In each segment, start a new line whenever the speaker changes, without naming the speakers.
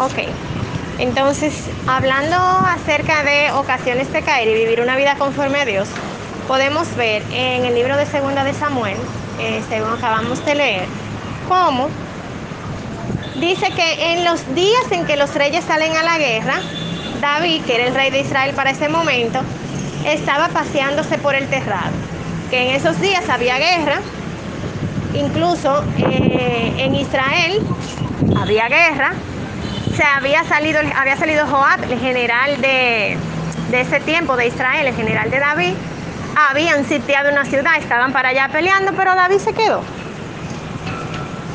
Ok, entonces hablando acerca de ocasiones de caer y vivir una vida conforme a Dios, podemos ver en el libro de Segunda de Samuel, eh, según acabamos de leer, cómo dice que en los días en que los reyes salen a la guerra, David, que era el rey de Israel para ese momento, estaba paseándose por el terrado, que en esos días había guerra, incluso eh, en Israel había guerra, se había salido, había salido Joab, el general de, de ese tiempo de Israel, el general de David, habían sitiado una ciudad, estaban para allá peleando, pero David se quedó.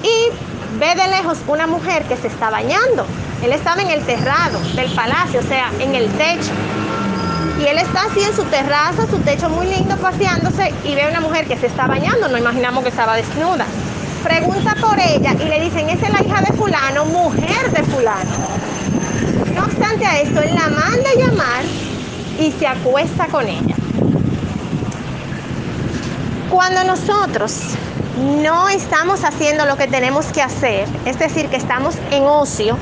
Y ve de lejos una mujer que se está bañando. Él estaba en el terrado del palacio, o sea, en el techo. Y él está así en su terraza, su techo muy lindo, paseándose y ve a una mujer que se está bañando. No imaginamos que estaba desnuda. Pregunta por ella y le dicen, esa es la hija de fulano, mujer de fulano. No obstante a esto, él la manda a llamar y se acuesta con ella. Cuando nosotros no estamos haciendo lo que tenemos que hacer, es decir, que estamos en ocio,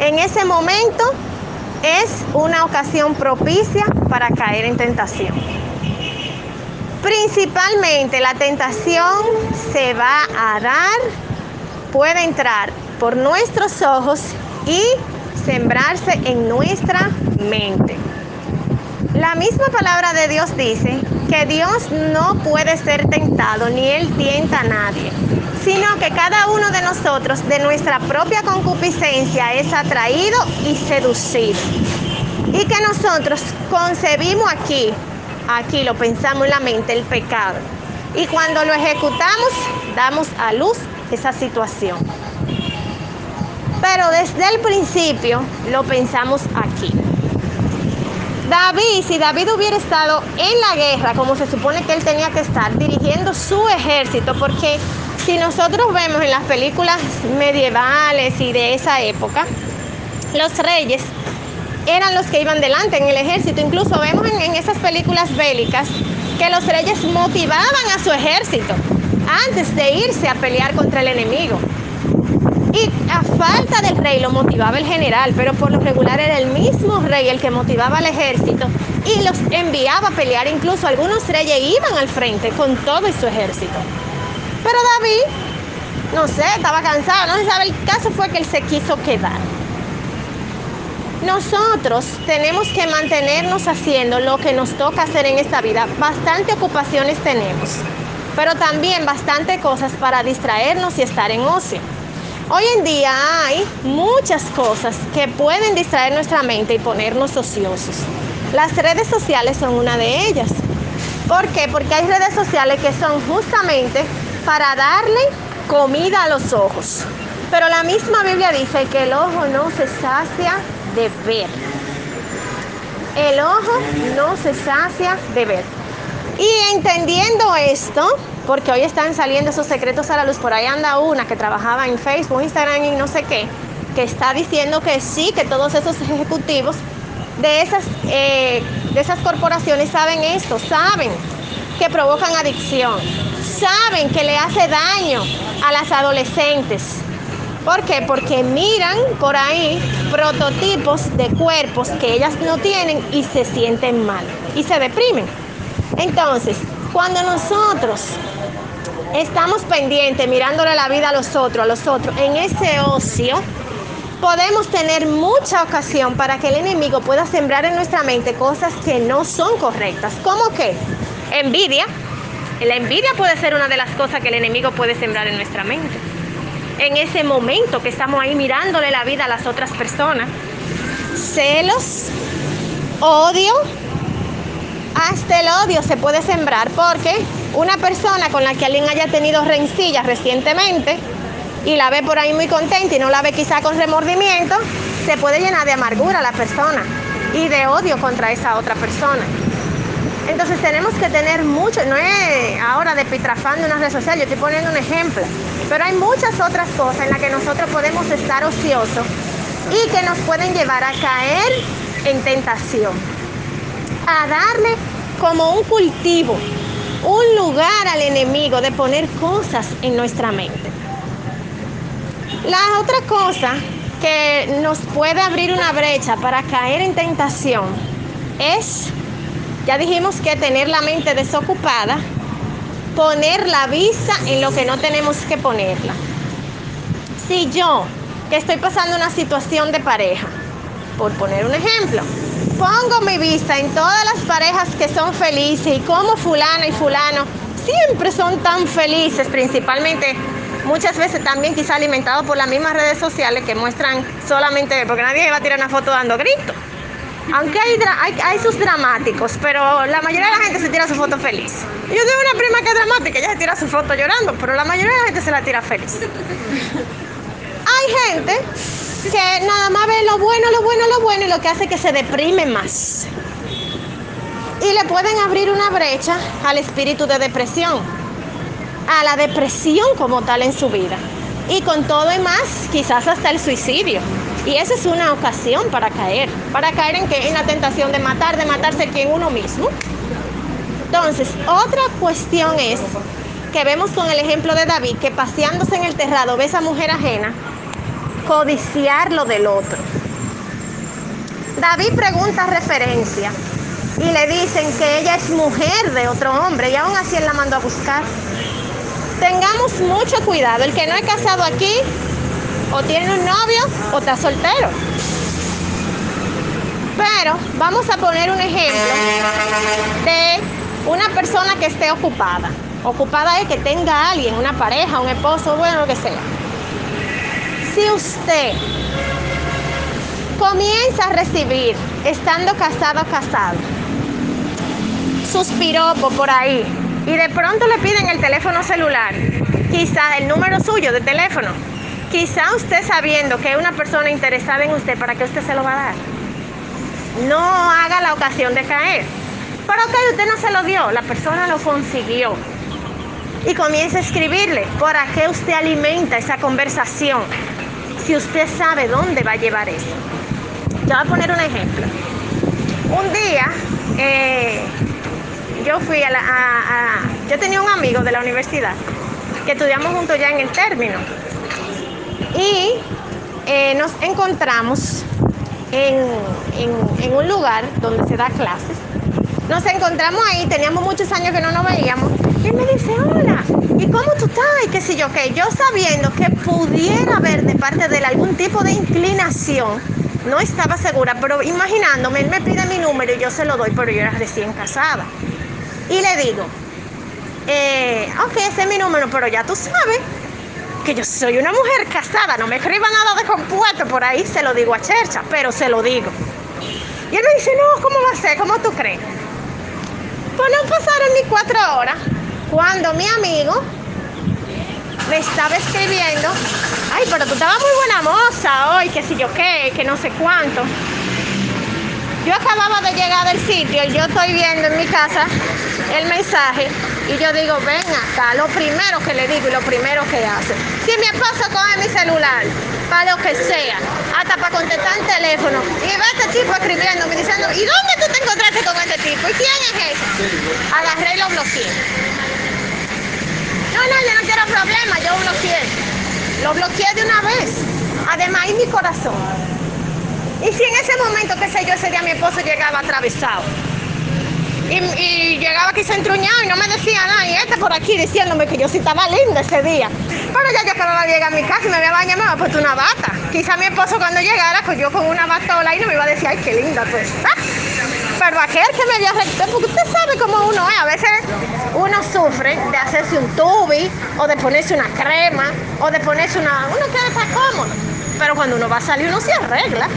en ese momento es una ocasión propicia para caer en tentación. Principalmente la tentación se va a dar, puede entrar por nuestros ojos y sembrarse en nuestra mente. La misma palabra de Dios dice que Dios no puede ser tentado ni Él tienta a nadie, sino que cada uno de nosotros de nuestra propia concupiscencia es atraído y seducido. Y que nosotros concebimos aquí, aquí lo pensamos en la mente, el pecado. Y cuando lo ejecutamos, damos a luz esa situación. Pero desde el principio lo pensamos aquí. David, si David hubiera estado en la guerra, como se supone que él tenía que estar, dirigiendo su ejército, porque si nosotros vemos en las películas medievales y de esa época, los reyes eran los que iban delante en el ejército. Incluso vemos en, esas películas bélicas que los reyes motivaban a su ejército antes de irse a pelear contra el enemigo. Y a falta del rey lo motivaba el general, pero por lo regular era el mismo rey el que motivaba al ejército y los enviaba a pelear. Incluso algunos reyes iban al frente con todo y su ejército. Pero David, no sé, estaba cansado, no se sabe. El caso fue que él se quiso quedar. Nosotros tenemos que mantenernos haciendo lo que nos toca hacer en esta vida. Bastante ocupaciones tenemos, pero también bastante cosas para distraernos y estar en ocio. Hoy en día hay muchas cosas que pueden distraer nuestra mente y ponernos ociosos. Las redes sociales son una de ellas. ¿Por qué? Porque hay redes sociales que son justamente para darle comida a los ojos. Pero la misma Biblia dice que el ojo no se sacia de ver. El ojo no se sacia de ver. Y entendiendo esto, porque hoy están saliendo esos secretos a la luz, por ahí anda una que trabajaba en Facebook, Instagram y no sé qué, que está diciendo que sí, que todos esos ejecutivos de esas, eh, de esas corporaciones saben esto, saben que provocan adicción, saben que le hace daño a las adolescentes. ¿Por qué? Porque miran por ahí prototipos de cuerpos que ellas no tienen y se sienten mal y se deprimen. Entonces, cuando nosotros estamos pendientes, mirándole la vida a los otros, a los otros, en ese ocio, podemos tener mucha ocasión para que el enemigo pueda sembrar en nuestra mente cosas que no son correctas. ¿Cómo que? Envidia. La envidia puede ser una de las cosas que el enemigo puede sembrar en nuestra mente. En ese momento que estamos ahí mirándole la vida a las otras personas. Celos, odio, hasta el odio se puede sembrar porque una persona con la que alguien haya tenido rencillas recientemente y la ve por ahí muy contenta y no la ve quizá con remordimiento, se puede llenar de amargura a la persona y de odio contra esa otra persona. Entonces tenemos que tener mucho, no es ahora de pitrafán de una red social, yo estoy poniendo un ejemplo, pero hay muchas otras cosas en las que nosotros podemos estar ociosos y que nos pueden llevar a caer en tentación, a darle como un cultivo, un lugar al enemigo de poner cosas en nuestra mente. La otra cosa que nos puede abrir una brecha para caer en tentación es, ya dijimos que tener la mente desocupada, poner la vista en lo que no tenemos que ponerla. Si yo, que estoy pasando una situación de pareja, por poner un ejemplo, pongo mi vista en todas las parejas que son felices y como fulano y fulano siempre son tan felices, principalmente muchas veces también quizá alimentados por las mismas redes sociales que muestran solamente, porque nadie va a tirar una foto dando gritos. Aunque hay, sus dramáticos, pero la mayoría de la gente se tira su foto feliz. Yo tengo una prima que es dramática, ella se tira su foto llorando, pero la mayoría de la gente se la tira feliz. hay gente que nada más ve lo bueno, lo bueno, lo bueno y lo que hace que se deprime más. Y le pueden abrir una brecha al espíritu de depresión, a la depresión como tal en su vida. Y con todo y más, quizás hasta el suicidio. Y esa es una ocasión para caer. ¿Para caer en qué? En la tentación de matar, de matarse quien uno mismo. Entonces, otra cuestión es que vemos con el ejemplo de David, que paseándose en el terrado ve a esa mujer ajena codiciar lo del otro. David pregunta referencia y le dicen que ella es mujer de otro hombre y aún así él la mandó a buscar. Tengamos mucho cuidado, el que no es casado aquí o tiene un novio o está soltero. Pero vamos a poner un ejemplo de una persona que esté ocupada. Ocupada es que tenga alguien, una pareja, un esposo, bueno, lo que sea si usted comienza a recibir, estando casado casado, sus piropos por ahí, y de pronto le piden el teléfono celular, quizá el número suyo de teléfono, quizá usted sabiendo que es una persona interesada en usted, ¿para qué usted se lo va a dar? No haga la ocasión de caer. Pero ok, usted no se lo dio, la persona lo consiguió. Y comienza a escribirle, ¿para qué usted alimenta esa conversación? si usted sabe dónde va a llevar eso. Yo voy a poner un ejemplo. Un día eh, yo fui a la... yo tenía un amigo de la universidad que estudiamos juntos ya en el término y eh, nos encontramos en, en un lugar donde se da clases. Nos encontramos ahí, teníamos muchos años que no nos veíamos y él me dice, hola, ¿y cómo tú estás? Y qué sé yo, que yo sabiendo que pudiera haber de parte de él algún tipo de inclinación, no estaba segura, pero imaginándome, él me pide mi número y yo se lo doy, pero yo era recién casada. Y le digo, eh, ok, ese es mi número, pero ya tú sabes que yo soy una mujer casada, no me escriba nada de compuesto por ahí, se lo digo a Chercha, pero se lo digo. Y él me dice, no, ¿cómo va a ser? ¿Cómo tú crees? Pues no pasaron ni cuatro horas cuando mi amigo me estaba escribiendo, ay, pero tú estabas muy buena moza hoy, que si yo qué, que no sé cuánto. Yo acababa de llegar del sitio y yo estoy viendo en mi casa el mensaje y yo digo, ven acá, lo primero que le digo y lo primero que hace. Si mi esposo coge mi celular, para lo que sea, hasta para contestar el teléfono, y ve a este tipo escribiéndome diciendo, ¿y dónde tú te encontraste con este tipo? ¿Y quién es ese? Agarré y lo bloqueé. No, no, yo no quiero problemas, yo bloqueé. Lo bloqueé de una vez. Además, y mi corazón. Y si en ese momento, qué sé yo, ese día mi esposo llegaba atravesado. Y, llegaba aquí entruñado y no me decía nada. Y este por aquí diciéndome que yo sí estaba linda ese día. Pero ya yo de llegar a mi casa y me había bañado, me había puesto una bata. Quizá mi esposo cuando llegara, pues yo con una batola y no me iba a decir, ay, qué linda tú estás. Pero aquel que me dio porque usted sabe cómo uno es. A veces uno sufre de hacerse un tubi o de ponerse una crema o de ponerse una. Uno quiere estar cómodo. Pero cuando uno va a salir, uno se arregla.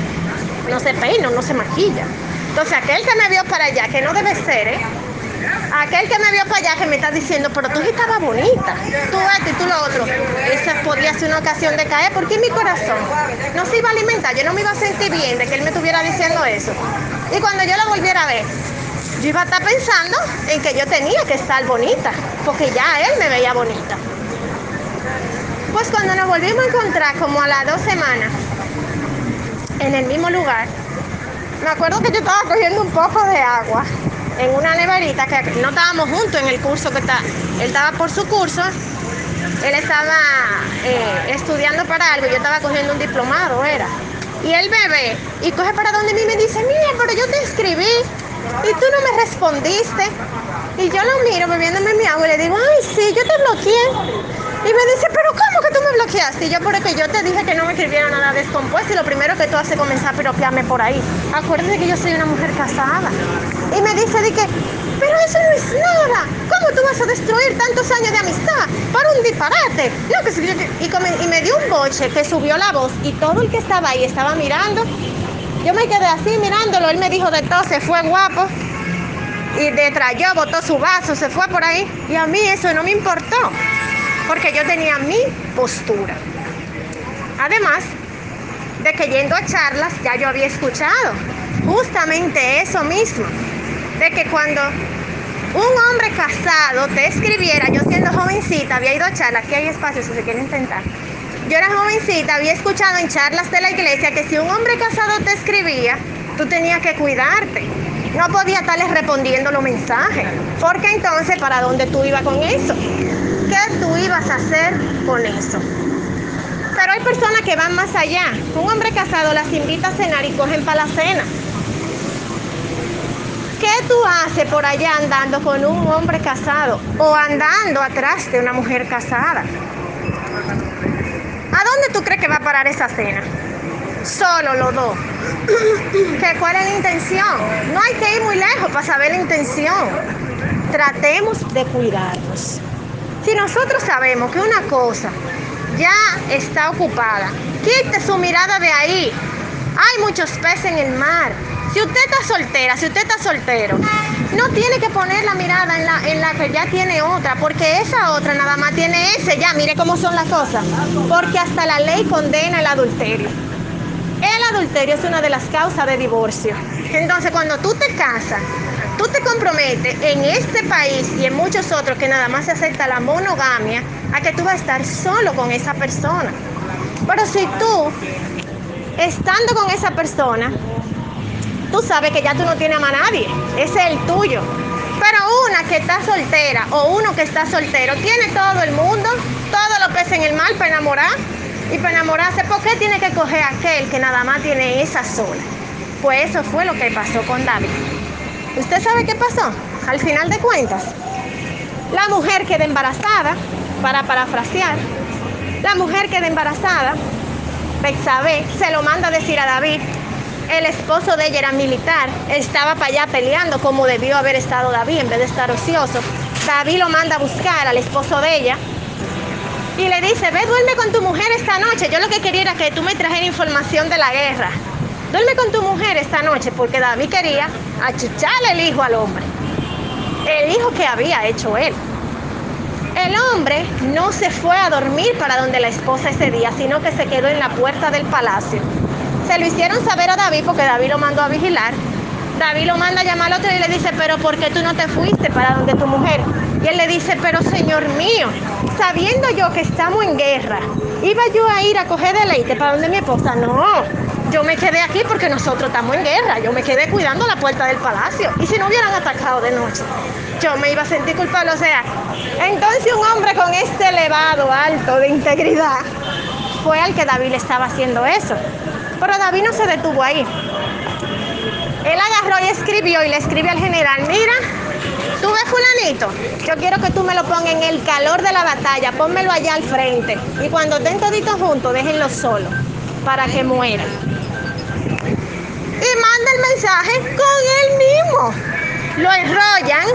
No se peina, no se maquilla. Entonces, aquel que me vio para allá, que no debe ser, ¿eh? Aquel que me vio para allá que me está diciendo, pero tú sí estabas bonita, tú esto y tú lo otro. Esa podría ser una ocasión de caer, porque mi corazón no se iba a alimentar, yo no me iba a sentir bien de que él me estuviera diciendo eso. Y cuando yo lo volviera a ver, yo iba a estar pensando en que yo tenía que estar bonita, porque ya él me veía bonita. Pues cuando nos volvimos a encontrar como a las dos semanas, en el mismo lugar, me acuerdo que yo estaba cogiendo un poco de agua en una neverita que no estábamos juntos en el curso que está, él estaba por su curso él estaba eh, estudiando para algo, yo estaba cogiendo un diplomado, era. Y él me ve y coge para donde mí me dice, mira, pero yo te escribí y tú no me respondiste. Y yo lo miro bebiéndome mi agua y le digo, ay, sí, yo te bloqueé. Y me dice, pero ¿cómo que tú me bloqueaste? Y yo, porque yo te dije que no me escribiera nada descompuesto y lo primero que tú haces es comenzar a piropearme por ahí. Acuérdate que yo soy una mujer casada. Y me dice, de que, pero eso no es nada. ¿Cómo tú vas a destruir tantos años de amistad para un disparate? No, que y, me dio un boche que subió la voz y todo el que estaba ahí estaba mirando. Yo me quedé así mirándolo. Él me dijo de todo, se fue guapo. Y detrás botó su vaso, se fue por ahí. Y a mí eso no me importó porque yo tenía mi postura. Además de que yendo a charlas ya yo había escuchado justamente eso mismo, de que cuando un hombre casado te escribiera, yo siendo jovencita, había ido a charlas, aquí hay espacio si se quiere intentar. Yo era jovencita, había escuchado en charlas de la iglesia que si un hombre casado te escribía, tú tenías que cuidarte. No podía estarle respondiendo los mensajes, porque entonces, ¿para dónde tú ibas con eso? ¿Qué tú ibas a hacer con eso? Pero hay personas que van más allá. Un hombre casado las invita a cenar y cogen para la cena. ¿Qué tú haces por allá andando con un hombre casado o andando atrás de una mujer casada? ¿A dónde tú crees que va a parar esa cena? Solo los dos. ¿Cuál es la intención? No hay que ir muy lejos para saber la intención. Tratemos de cuidarnos. Si nosotros sabemos que una cosa ya está ocupada, quite su mirada de ahí. Hay muchos peces en el mar. Si usted está soltera, si usted está soltero, no tiene que poner la mirada en la, en la que ya tiene otra, porque esa otra nada más tiene ese ya. Mire cómo son las cosas. Porque hasta la ley condena el adulterio. El adulterio es una de las causas de divorcio. Entonces, cuando tú te casas, tú te comprometes en este país y en muchos otros que nada más se acepta la monogamia, a que tú vas a estar solo con esa persona. Pero si tú, estando con esa persona, tú sabes que ya tú no tienes a nadie, ese es el tuyo. Pero una que está soltera o uno que está soltero, tiene todo el mundo, todo lo pesa en el mal para enamorar. Y para enamorarse, ¿por qué tiene que coger aquel que nada más tiene esa sola? Pues eso fue lo que pasó con David. ¿Usted sabe qué pasó? Al final de cuentas, la mujer queda embarazada, para parafrasear, la mujer queda embarazada, Bexabé se lo manda a decir a David, el esposo de ella era militar, estaba para allá peleando como debió haber estado David en vez de estar ocioso. David lo manda a buscar al esposo de ella y le dice, ve, duerme con tu mujer esta noche. Yo lo que quería era que tú me trajeras información de la guerra. Duerme con tu mujer esta noche porque David quería achucharle el hijo al hombre. El hijo que había hecho él. El hombre no se fue a dormir para donde la esposa ese día, sino que se quedó en la puerta del palacio. Se lo hicieron saber a David porque David lo mandó a vigilar. David lo manda a llamar al otro y le dice, pero ¿por qué tú no te fuiste para donde tu mujer? Y él le dice, pero señor mío, sabiendo yo que estamos en guerra, ¿iba yo a ir a coger deleite para donde mi esposa? No, yo me quedé aquí porque nosotros estamos en guerra. Yo me quedé cuidando la puerta del palacio. Y si no hubieran atacado de noche, yo me iba a sentir culpable. O sea, entonces un hombre con este elevado, alto de integridad, fue al que David le estaba haciendo eso. Pero David no se detuvo ahí. Él agarró y escribió y le escribe al general, mira, tú ves fulanito, yo quiero que tú me lo pongas en el calor de la batalla, pónmelo allá al frente. Y cuando estén toditos juntos, déjenlo solo, para que muera manda el mensaje con él mismo. Lo enrollan,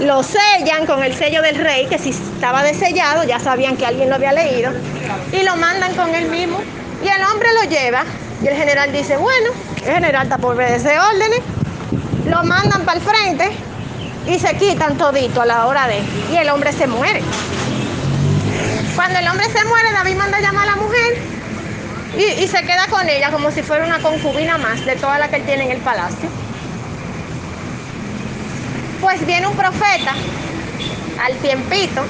lo sellan con el sello del rey, que si estaba desellado ya sabían que alguien lo había leído, y lo mandan con él mismo. Y el hombre lo lleva, y el general dice, bueno, el general está por obedecer órdenes, lo mandan para el frente y se quitan todito a la hora de, y el hombre se muere. Cuando el hombre se muere, David manda a llamar a la mujer y, se queda con ella como si fuera una concubina más de toda la que él tiene en el palacio. Pues viene un profeta al tiempito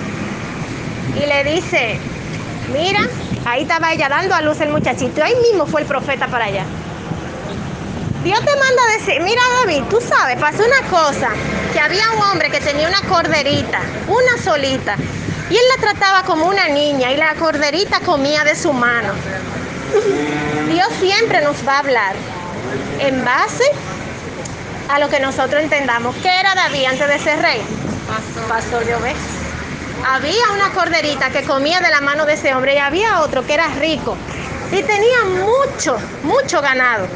y le dice, mira, ahí estaba ella dando a luz el muchachito, ahí mismo fue el profeta para allá. Dios te manda a decir, mira David, tú sabes, pasó una cosa, que había un hombre que tenía una corderita, una solita, Y él la trataba como una niña y la corderita comía de su mano. Dios siempre nos va a hablar en base a lo que nosotros entendamos. ¿Qué era David antes de ser rey? Pastor, de ovejas. Había una corderita que comía de la mano de ese hombre y había otro que era rico y tenía mucho, mucho ganado.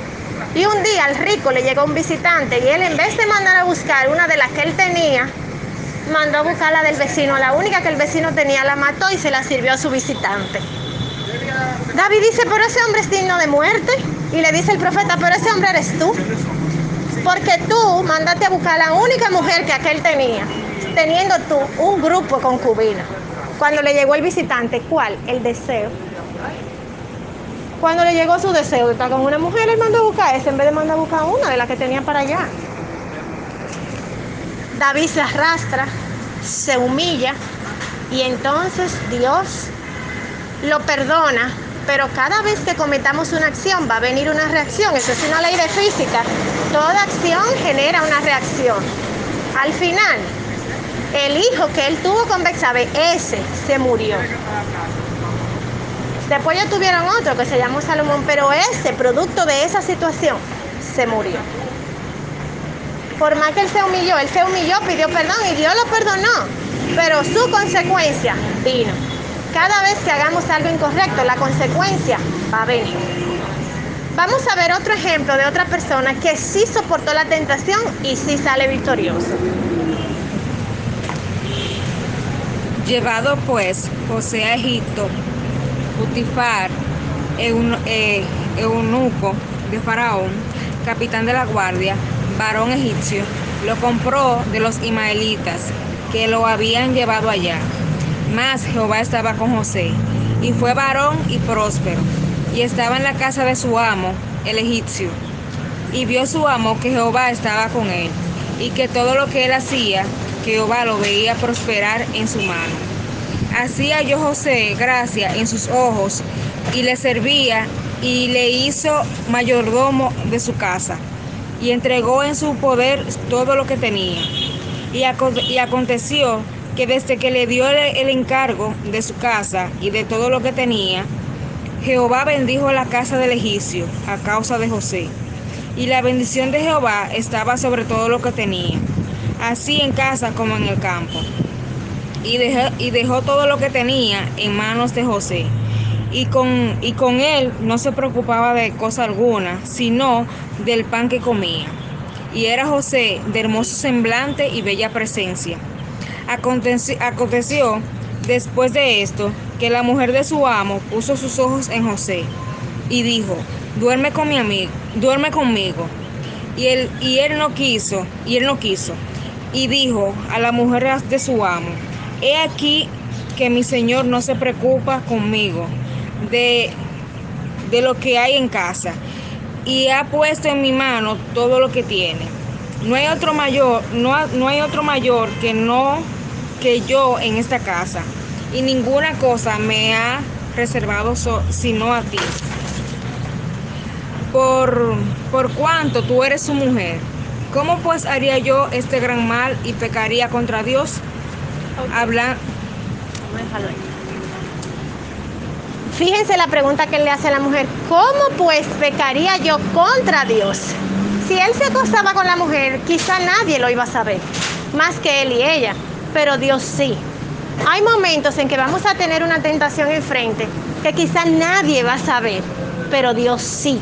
Y un día al rico le llegó un visitante y él en vez de mandar a buscar una de las que él tenía, mandó a buscar la del vecino. La única que el vecino tenía la mató y se la sirvió a su visitante. David dice, pero ese hombre es digno de muerte. Y le dice el profeta, pero ese hombre eres tú. Porque tú mandaste a buscar la única mujer que aquel tenía, teniendo tú un grupo concubino. Cuando le llegó el visitante, ¿cuál? El deseo. Cuando le llegó su deseo de estar con una mujer, él mandó a buscar ese en vez de mandar a buscar una de las que tenía para allá. David se arrastra, se humilla y entonces Dios lo perdona, pero cada vez que cometamos una acción va a venir una reacción. Eso es una ley de física. Toda acción genera una reacción. Al final, el hijo que él tuvo con Bexabe, ese se murió. Después ya tuvieron otro que se llamó Salomón, pero ese, producto de esa situación, se murió. Por más que él se humilló, él se humilló, pidió perdón y Dios lo perdonó. Pero su consecuencia vino. Cada vez que hagamos algo incorrecto, la consecuencia va a venir. Vamos a ver otro ejemplo de otra persona que sí soportó la tentación y sí sale victorioso.
Llevado pues José a Egipto, Putifar, eh, eunuco de Faraón, capitán de la guardia, varón egipcio, lo compró de los ismaelitas que lo habían llevado allá. Mas Jehová estaba con José, y fue varón y próspero, y estaba en la casa de su amo, el egipcio. Y vio su amo que Jehová estaba con él, y que todo lo que él hacía, Jehová lo veía prosperar en su mano. Así halló José gracia en sus ojos, y le servía, y le hizo mayordomo de su casa, y entregó en su poder todo lo que tenía. Y, aconteció que desde que le dio el, encargo de su casa y de todo lo que tenía, Jehová bendijo la casa del egipcio a causa de José. Y la bendición de Jehová estaba sobre todo lo que tenía, así en casa como en el campo. Y dejó, y dejó todo lo que tenía en manos de José. Y con, y con él no se preocupaba de cosa alguna, sino del pan que comía. Y era José de hermoso semblante y bella presencia Aconteció, después de esto que la mujer de su amo puso sus ojos en José y dijo, duerme con mi amigo, duerme conmigo. Y él, y él no quiso, y él no quiso. Y dijo a la mujer de su amo, he aquí que mi señor no se preocupa conmigo de, de lo que hay en casa y ha puesto en mi mano todo lo que tiene. No hay otro mayor, no, no hay otro mayor que no que yo en esta casa y ninguna cosa me ha reservado sino a ti. Por, por cuanto tú eres su mujer, ¿cómo pues haría yo este gran mal y pecaría contra Dios? Habla.
Fíjense la pregunta que le hace a la mujer, ¿cómo pues pecaría yo contra Dios? Si él se acostaba con la mujer, quizá nadie lo iba a saber, más que él y ella pero Dios sí. Hay momentos en que vamos a tener una tentación enfrente que quizá nadie va a saber, pero Dios sí.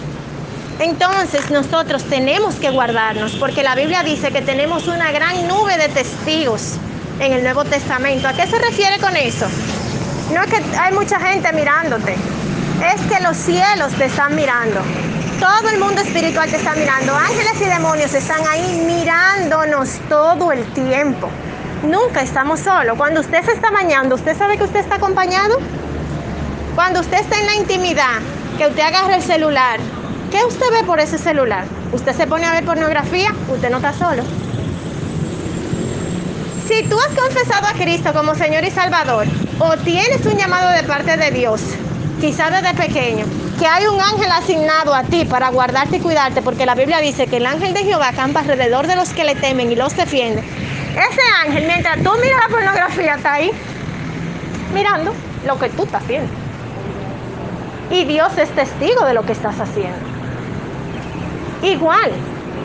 Entonces nosotros tenemos que guardarnos, porque la Biblia dice que tenemos una gran nube de testigos en el Nuevo Testamento. ¿A qué se refiere con eso? No es que hay mucha gente mirándote, es que los cielos te están mirando. Todo el mundo espiritual te está mirando. Ángeles y demonios están ahí mirándonos todo el tiempo. Nunca estamos solos. Cuando usted se está bañando, ¿usted sabe que usted está acompañado? Cuando usted está en la intimidad, que usted agarra el celular, ¿qué usted ve por ese celular? ¿Usted se pone a ver pornografía? Usted no está solo. Si tú has confesado a Cristo como Señor y Salvador, o tienes un llamado de parte de Dios, quizás desde pequeño, que hay un ángel asignado a ti para guardarte y cuidarte, porque la Biblia dice que el ángel de Jehová campa alrededor de los que le temen y los defiende ese ángel, mientras tú miras la pornografía, está ahí. mirando lo que tú estás haciendo. Y Dios es testigo de lo que estás haciendo. Igual,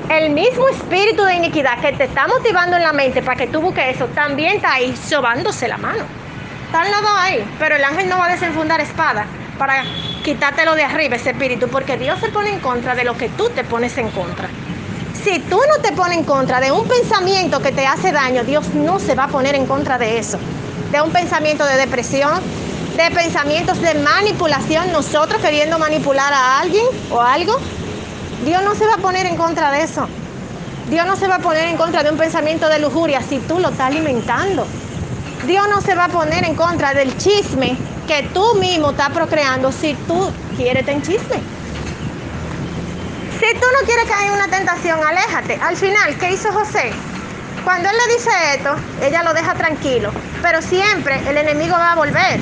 el mismo espíritu de iniquidad que te está motivando en la mente para que tú busques eso, también está ahí sobándose la mano. Están los dos ahí, pero el ángel no va a desenfundar espada para quitártelo de arriba ese espíritu, porque Dios se pone en contra de lo que tú te pones en contra. Si tú no te pones en contra de un pensamiento que te hace daño, Dios no se va a poner en contra de eso. De un pensamiento de depresión, de pensamientos de manipulación, nosotros queriendo manipular a alguien o algo, Dios no se va a poner en contra de eso. Dios no se va a poner en contra de un pensamiento de lujuria si tú lo estás alimentando. Dios no se va a poner en contra del chisme que tú mismo estás procreando si tú quieres tener chisme. Si tú no quieres caer en una tentación, aléjate. Al final, ¿qué hizo José? Cuando él le dice esto, ella lo deja tranquilo. Pero siempre el enemigo va a volver.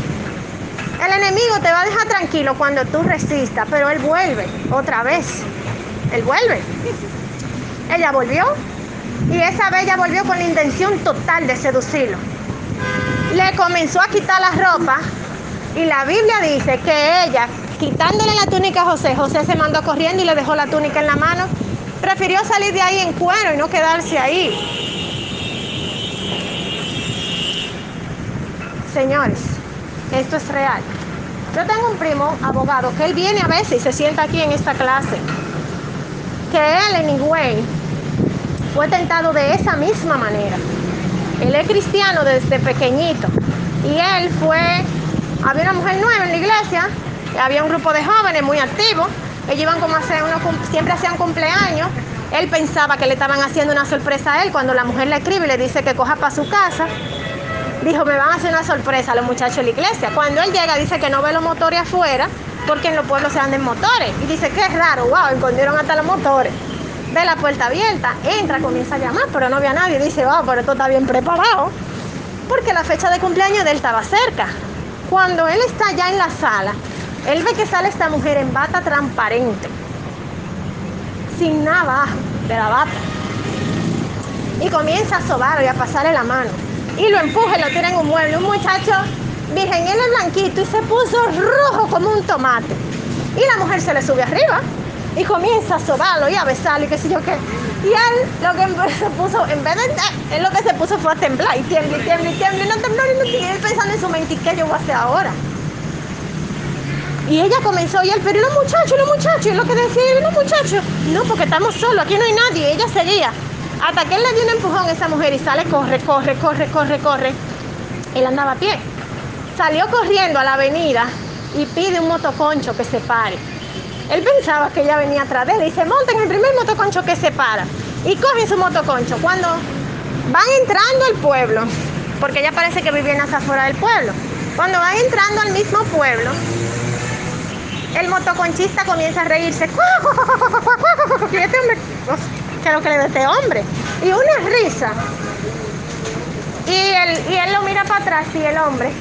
El enemigo te va a dejar tranquilo cuando tú resistas, pero él vuelve otra vez. Él vuelve. Ella volvió y esa vez ella volvió con la intención total de seducirlo. Le comenzó a quitar la ropa y la Biblia dice que ella quitándole la túnica a José, José se mandó corriendo y le dejó la túnica en la mano. Prefirió salir de ahí en cuero y no quedarse ahí. Señores, esto es real. Yo tengo un primo abogado que él viene a veces y se sienta aquí en esta clase. Que él, anyway, fue tentado de esa misma manera. Él es cristiano desde pequeñito. Y él fue, había una mujer nueva en la iglesia había un grupo de jóvenes muy activos, ellos iban como a hacer unos, siempre hacían cumpleaños, él pensaba que le estaban haciendo una sorpresa a él, cuando la mujer le escribe y le dice que coja para su casa, dijo, me van a hacer una sorpresa a los muchachos de la iglesia. Cuando él llega dice que no ve los motores afuera, porque en los pueblos se andan motores, y dice, es raro, wow, escondieron hasta los motores. Ve la puerta abierta, entra, comienza a llamar, pero no había nadie, dice, wow, pero esto está bien preparado, porque la fecha de cumpleaños de él estaba cerca. Cuando él está ya en la sala, él ve que sale esta mujer en bata transparente, sin nada abajo de la bata. Y comienza a sobarlo y a pasarle la mano. Y lo empuja y lo tira en un mueble. Un muchacho virgen, él es blanquito y se puso rojo como un tomate. Y la mujer se le sube arriba y comienza a sobarlo y a besarlo y qué sé yo qué. Y él lo que se puso, en vez de, él lo que se puso fue a temblar y tiembla y tiembla y tiembla y no tembló y no él pensando en su mente, ¿qué yo voy a hacer ahora? Y ella comenzó, y él, pero los muchachos, los muchachos, y lo que decía, los muchachos, no, porque estamos solos, aquí no hay nadie, ella seguía. Hasta que él le dio un empujón a esa mujer y sale, corre, corre, corre, corre, corre. Él andaba a pie. Salió corriendo a la avenida y pide un motoconcho que se pare. Él pensaba que ella venía atrás de él y se monta en el primer motoconcho que se para y coge su motoconcho. Cuando van entrando al pueblo, porque ella parece que vivía en las del pueblo, cuando van entrando al mismo pueblo, el motoconchista comienza a reírse. ¿Qué este hombre? ¿Qué es lo que le da este hombre? Y una risa. Y él, y él lo mira para atrás, y el hombre.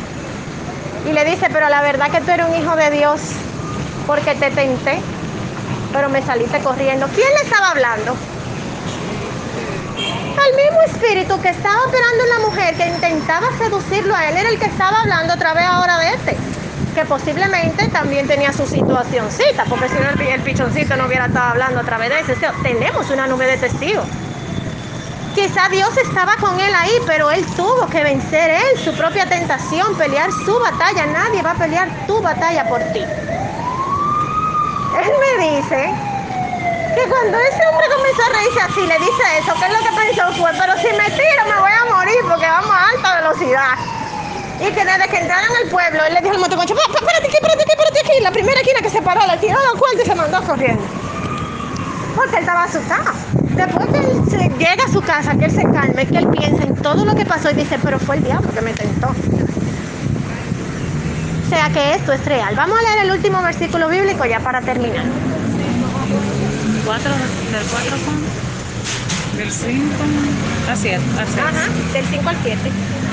Y le dice, pero la verdad que tú eres un hijo de Dios, porque te tenté, pero me saliste corriendo. ¿Quién le estaba hablando? El mismo espíritu que estaba operando en la mujer, que intentaba seducirlo a él, era el que estaba hablando otra vez ahora de este que posiblemente también tenía su situacióncita, porque si no el, pichoncito no hubiera estado hablando a través de eso. tenemos una nube de testigos. Quizá Dios estaba con él ahí, pero él tuvo que vencer él su propia tentación, pelear su batalla. Nadie va a pelear tu batalla por ti. Él me dice que cuando ese hombre comenzó a reírse así, le dice eso, ¿qué es lo que pensó? Fue, pero si me tiro me voy a morir porque vamos a alta velocidad. Y que desde que entraron al pueblo, él le dijo al motoconcho, espérate aquí, espérate aquí, espérate aquí. La primera esquina que se paró, le tiró la cuarta y se mandó corriendo. Porque él estaba asustado. Después que él llega a su casa, que él se calme, que él piensa en todo lo que pasó y dice, pero fue el diablo que me tentó. Sea que esto es real. Vamos a leer el último versículo bíblico ya para terminar.
¿Cuatro, ¿Del 4 Del 5 así es, así
Ajá, del 5 al 7.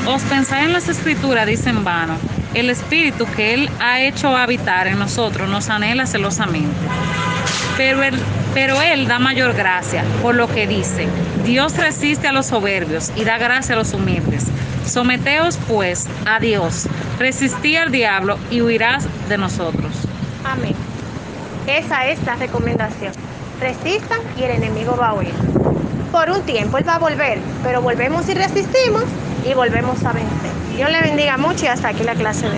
Os pensáis en las escrituras, dice en vano. El espíritu que Él ha hecho habitar en nosotros nos anhela celosamente. Pero él, pero él da mayor gracia, por lo que dice, Dios resiste a los soberbios y da gracia a los humildes. Someteos pues a Dios,
Resistí al diablo y huirás de nosotros.
Amén. Esa es la recomendación. Resistan y el enemigo va a huir. Por un tiempo él va a volver, pero volvemos y resistimos y volvemos a vencer. Dios le bendiga mucho y hasta aquí la clase de hoy.